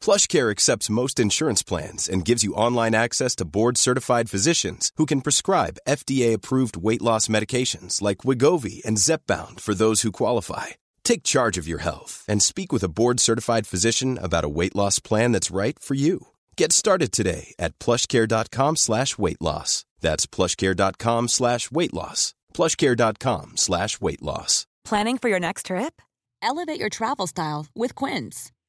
PlushCare accepts most insurance plans and gives you online access to board certified physicians who can prescribe FDA approved weight loss medications like Wigovi and Zepbound for those who qualify. Take charge of your health and speak with a board certified physician about a weight loss plan that's right for you. Get started today at plushcare.com slash weight loss. That's plushcare.com slash weight loss. Plushcare.com slash weight loss. Planning for your next trip? Elevate your travel style with Quince.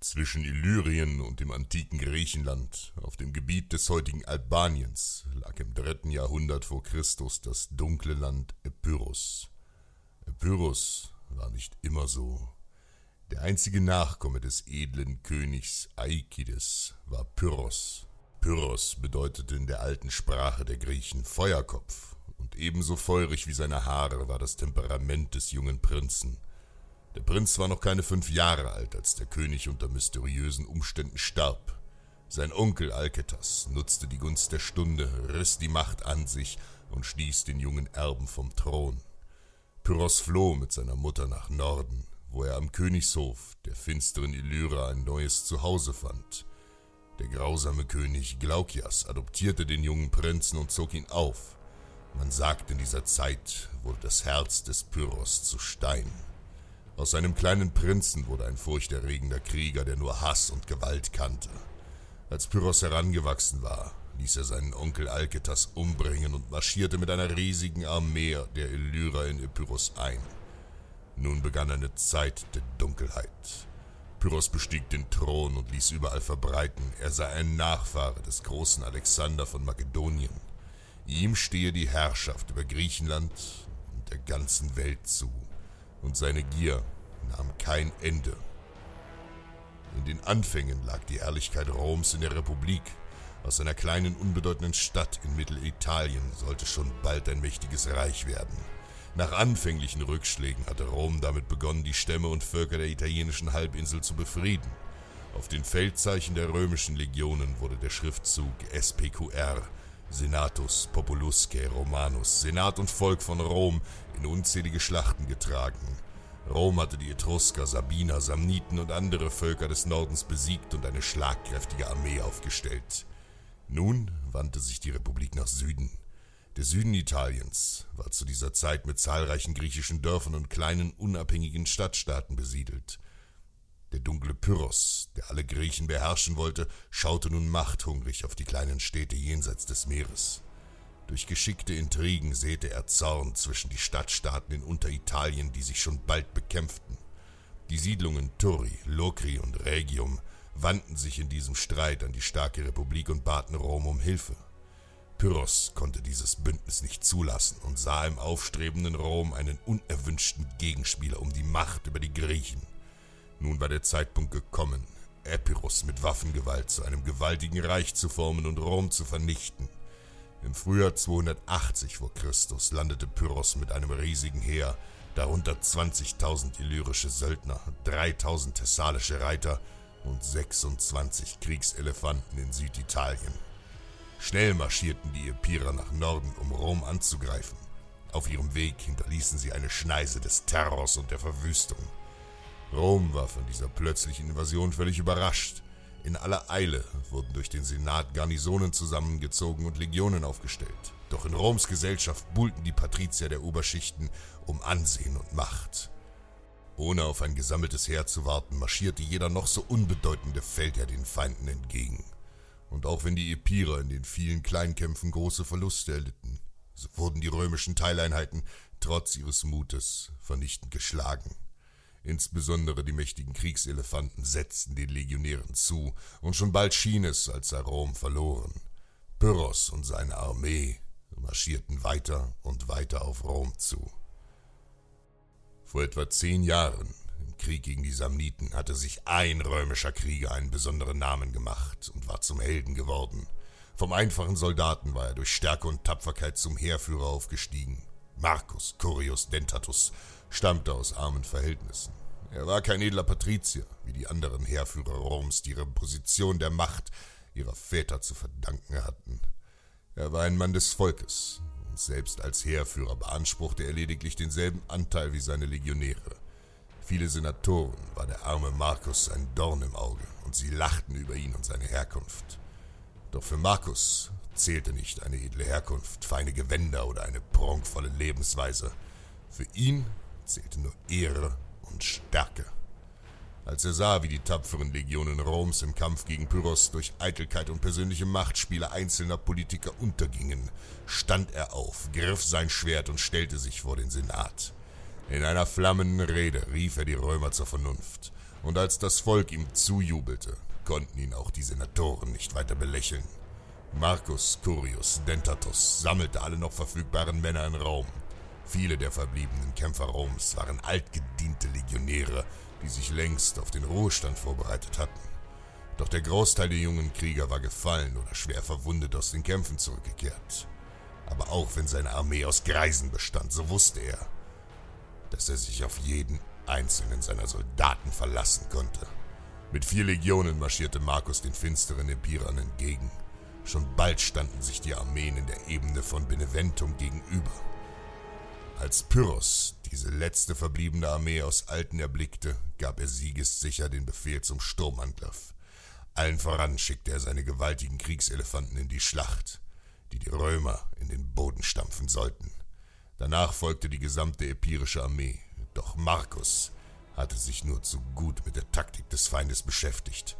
Zwischen Illyrien und dem antiken Griechenland, auf dem Gebiet des heutigen Albaniens, lag im dritten Jahrhundert vor Christus das dunkle Land Epirus. Epirus war nicht immer so. Der einzige Nachkomme des edlen Königs Aikides war Pyrrhos. Pyrrhos bedeutete in der alten Sprache der Griechen Feuerkopf, und ebenso feurig wie seine Haare war das Temperament des jungen Prinzen. Der Prinz war noch keine fünf Jahre alt, als der König unter mysteriösen Umständen starb. Sein Onkel Alketas nutzte die Gunst der Stunde, riss die Macht an sich und stieß den jungen Erben vom Thron. Pyrrhos floh mit seiner Mutter nach Norden, wo er am Königshof der finsteren Illyra ein neues Zuhause fand. Der grausame König Glaukias adoptierte den jungen Prinzen und zog ihn auf. Man sagt, in dieser Zeit wurde das Herz des Pyrrhos zu Stein. Aus seinem kleinen Prinzen wurde ein furchterregender Krieger, der nur Hass und Gewalt kannte. Als Pyrrhos herangewachsen war, ließ er seinen Onkel Alketas umbringen und marschierte mit einer riesigen Armee der Illyra in Epirus ein. Nun begann eine Zeit der Dunkelheit. Pyrrhos bestieg den Thron und ließ überall verbreiten, er sei ein Nachfahre des großen Alexander von Makedonien. Ihm stehe die Herrschaft über Griechenland und der ganzen Welt zu und seine Gier nahm kein Ende. In den Anfängen lag die Herrlichkeit Roms in der Republik. Aus einer kleinen, unbedeutenden Stadt in Mittelitalien sollte schon bald ein mächtiges Reich werden. Nach anfänglichen Rückschlägen hatte Rom damit begonnen, die Stämme und Völker der italienischen Halbinsel zu befrieden. Auf den Feldzeichen der römischen Legionen wurde der Schriftzug SPQR Senatus Populusque Romanus, Senat und Volk von Rom, in unzählige Schlachten getragen. Rom hatte die Etrusker, Sabiner, Samniten und andere Völker des Nordens besiegt und eine schlagkräftige Armee aufgestellt. Nun wandte sich die Republik nach Süden. Der Süden Italiens war zu dieser Zeit mit zahlreichen griechischen Dörfern und kleinen unabhängigen Stadtstaaten besiedelt. Der dunkle Pyrrhos, der alle Griechen beherrschen wollte, schaute nun machthungrig auf die kleinen Städte jenseits des Meeres. Durch geschickte Intrigen säte er Zorn zwischen die Stadtstaaten in Unteritalien, die sich schon bald bekämpften. Die Siedlungen Turri, Lokri und Regium wandten sich in diesem Streit an die starke Republik und baten Rom um Hilfe. Pyrrhos konnte dieses Bündnis nicht zulassen und sah im aufstrebenden Rom einen unerwünschten Gegenspieler um die Macht über die Griechen. Nun war der Zeitpunkt gekommen, Epirus mit Waffengewalt zu einem gewaltigen Reich zu formen und Rom zu vernichten. Im Frühjahr 280 vor Christus landete Pyrrhos mit einem riesigen Heer, darunter 20.000 illyrische Söldner, 3.000 thessalische Reiter und 26 Kriegselefanten in Süditalien. Schnell marschierten die Epirer nach Norden, um Rom anzugreifen. Auf ihrem Weg hinterließen sie eine Schneise des Terrors und der Verwüstung. Rom war von dieser plötzlichen Invasion völlig überrascht. In aller Eile wurden durch den Senat Garnisonen zusammengezogen und Legionen aufgestellt. Doch in Roms Gesellschaft buhlten die Patrizier der Oberschichten um Ansehen und Macht. Ohne auf ein gesammeltes Heer zu warten, marschierte jeder noch so unbedeutende Feldherr den Feinden entgegen. Und auch wenn die Epirer in den vielen Kleinkämpfen große Verluste erlitten, So wurden die römischen Teileinheiten trotz ihres Mutes vernichtend geschlagen. Insbesondere die mächtigen Kriegselefanten setzten den Legionären zu, und schon bald schien es, als sei Rom verloren. Pyrrhos und seine Armee marschierten weiter und weiter auf Rom zu. Vor etwa zehn Jahren, im Krieg gegen die Samniten, hatte sich ein römischer Krieger einen besonderen Namen gemacht und war zum Helden geworden. Vom einfachen Soldaten war er durch Stärke und Tapferkeit zum Heerführer aufgestiegen. Marcus Curius Dentatus stammte aus armen Verhältnissen. Er war kein edler Patrizier, wie die anderen Heerführer Roms, die ihre Position der Macht ihrer Väter zu verdanken hatten. Er war ein Mann des Volkes, und selbst als Heerführer beanspruchte er lediglich denselben Anteil wie seine Legionäre. Viele Senatoren war der arme Marcus ein Dorn im Auge, und sie lachten über ihn und seine Herkunft. Doch für Marcus zählte nicht eine edle Herkunft, feine Gewänder oder eine prunkvolle Lebensweise. Für ihn zählte nur Ehre und Stärke. Als er sah, wie die tapferen Legionen Roms im Kampf gegen Pyrrhos durch Eitelkeit und persönliche Machtspiele einzelner Politiker untergingen, stand er auf, griff sein Schwert und stellte sich vor den Senat. In einer flammenden Rede rief er die Römer zur Vernunft, und als das Volk ihm zujubelte, konnten ihn auch die Senatoren nicht weiter belächeln. Marcus Curius Dentatus sammelte alle noch verfügbaren Männer in Rom. Viele der verbliebenen Kämpfer Roms waren altgediente Legionäre, die sich längst auf den Ruhestand vorbereitet hatten. Doch der Großteil der jungen Krieger war gefallen oder schwer verwundet aus den Kämpfen zurückgekehrt. Aber auch wenn seine Armee aus Greisen bestand, so wusste er, dass er sich auf jeden einzelnen seiner Soldaten verlassen konnte. Mit vier Legionen marschierte Markus den finsteren Epirern entgegen. Schon bald standen sich die Armeen in der Ebene von Beneventum gegenüber. Als Pyrrhos diese letzte verbliebene Armee aus Alten erblickte, gab er siegessicher den Befehl zum Sturmangriff. Allen voran schickte er seine gewaltigen Kriegselefanten in die Schlacht, die die Römer in den Boden stampfen sollten. Danach folgte die gesamte epirische Armee, doch Marcus hatte sich nur zu gut mit der Taktik des Feindes beschäftigt.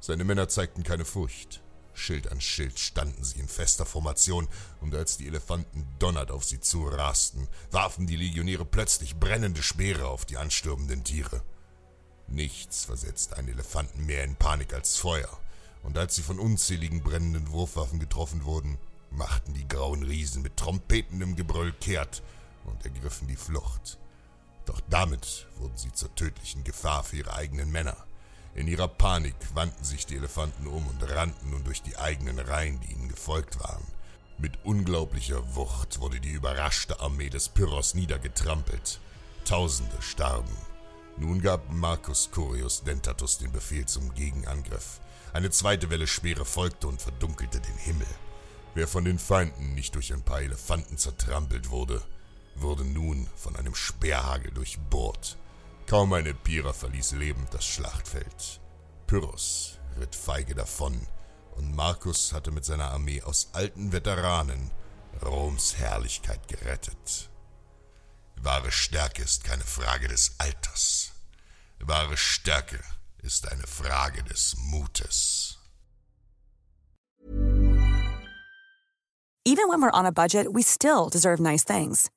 Seine Männer zeigten keine Furcht. Schild an Schild standen sie in fester Formation, und als die Elefanten donnernd auf sie zurasten, warfen die Legionäre plötzlich brennende Speere auf die anstürmenden Tiere. Nichts versetzte einen Elefanten mehr in Panik als Feuer, und als sie von unzähligen brennenden Wurfwaffen getroffen wurden, machten die grauen Riesen mit trompetendem Gebrüll kehrt und ergriffen die Flucht. Doch damit wurden sie zur tödlichen Gefahr für ihre eigenen Männer. In ihrer Panik wandten sich die Elefanten um und rannten nun durch die eigenen Reihen, die ihnen gefolgt waren. Mit unglaublicher Wucht wurde die überraschte Armee des Pyrrhos niedergetrampelt. Tausende starben. Nun gab Marcus Curius Dentatus den Befehl zum Gegenangriff. Eine zweite Welle Speere folgte und verdunkelte den Himmel. Wer von den Feinden nicht durch ein paar Elefanten zertrampelt wurde, wurde nun von einem Speerhagel durchbohrt. Kaum ein Epira verließ lebend das Schlachtfeld. Pyrrhos ritt feige davon, und Marcus hatte mit seiner Armee aus alten Veteranen Roms Herrlichkeit gerettet. Wahre Stärke ist keine Frage des Alters. Wahre Stärke ist eine Frage des Mutes. Even when we're on a budget, we still deserve nice things.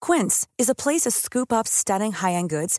Quince is a place to scoop up stunning high-end goods